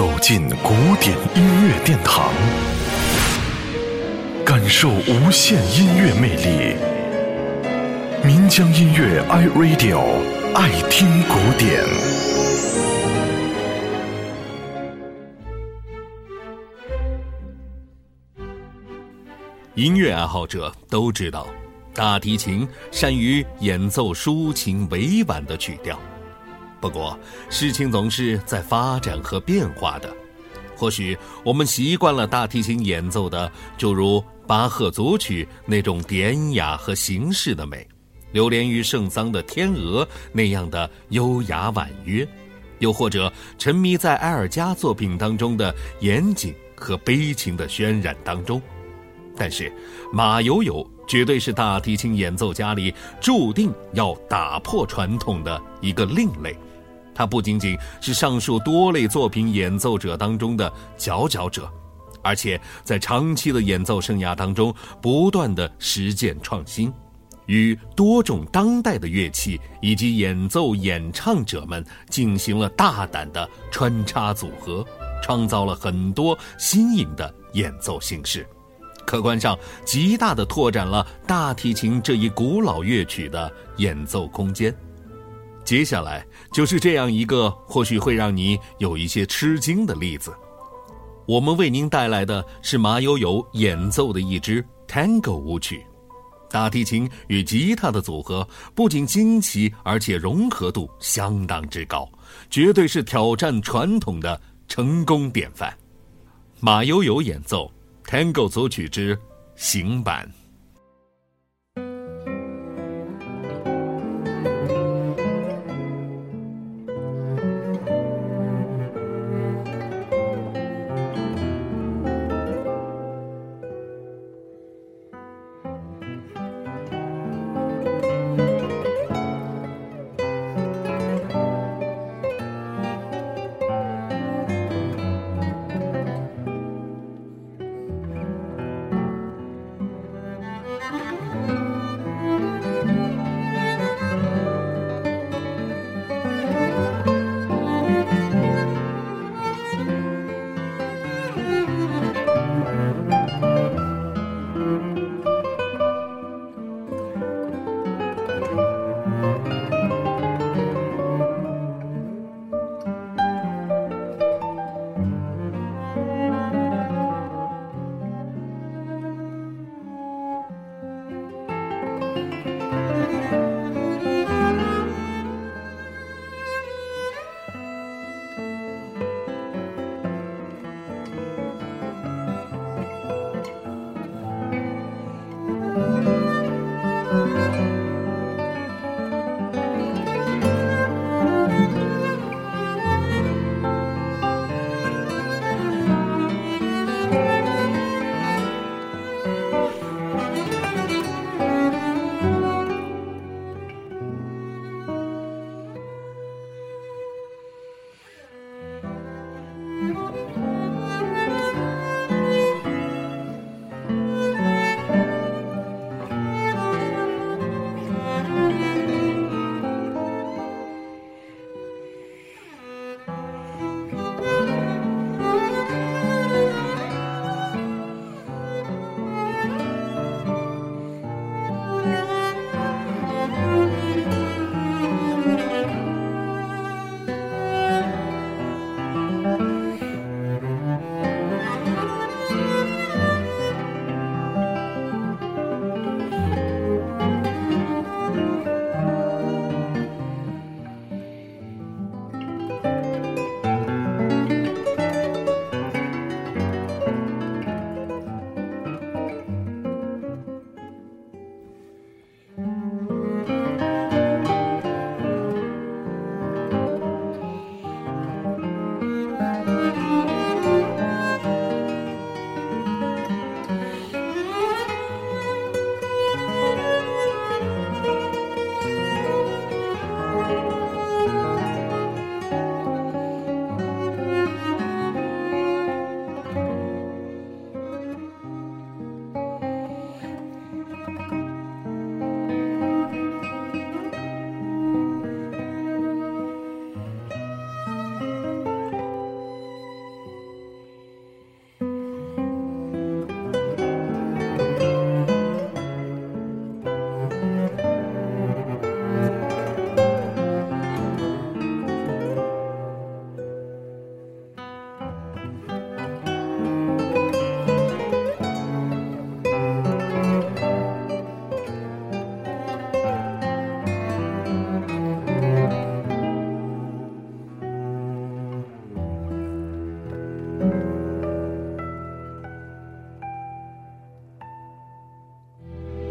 走进古典音乐殿堂，感受无限音乐魅力。民江音乐 iRadio 爱听古典。音乐爱好者都知道，大提琴善于演奏抒情委婉的曲调。不过，事情总是在发展和变化的。或许我们习惯了大提琴演奏的，就如巴赫组曲那种典雅和形式的美，流连于圣桑的《天鹅》那样的优雅婉约，又或者沉迷在埃尔加作品当中的严谨和悲情的渲染当中。但是，马友友绝对是大提琴演奏家里注定要打破传统的一个另类。他不仅仅是上述多类作品演奏者当中的佼佼者，而且在长期的演奏生涯当中不断的实践创新，与多种当代的乐器以及演奏演唱者们进行了大胆的穿插组合，创造了很多新颖的演奏形式，客观上极大的拓展了大提琴这一古老乐曲的演奏空间。接下来就是这样一个或许会让你有一些吃惊的例子。我们为您带来的是马友友演奏的一支 Tango 舞曲，大提琴与吉他的组合不仅惊奇，而且融合度相当之高，绝对是挑战传统的成功典范。马友友演奏 Tango 组曲之行版。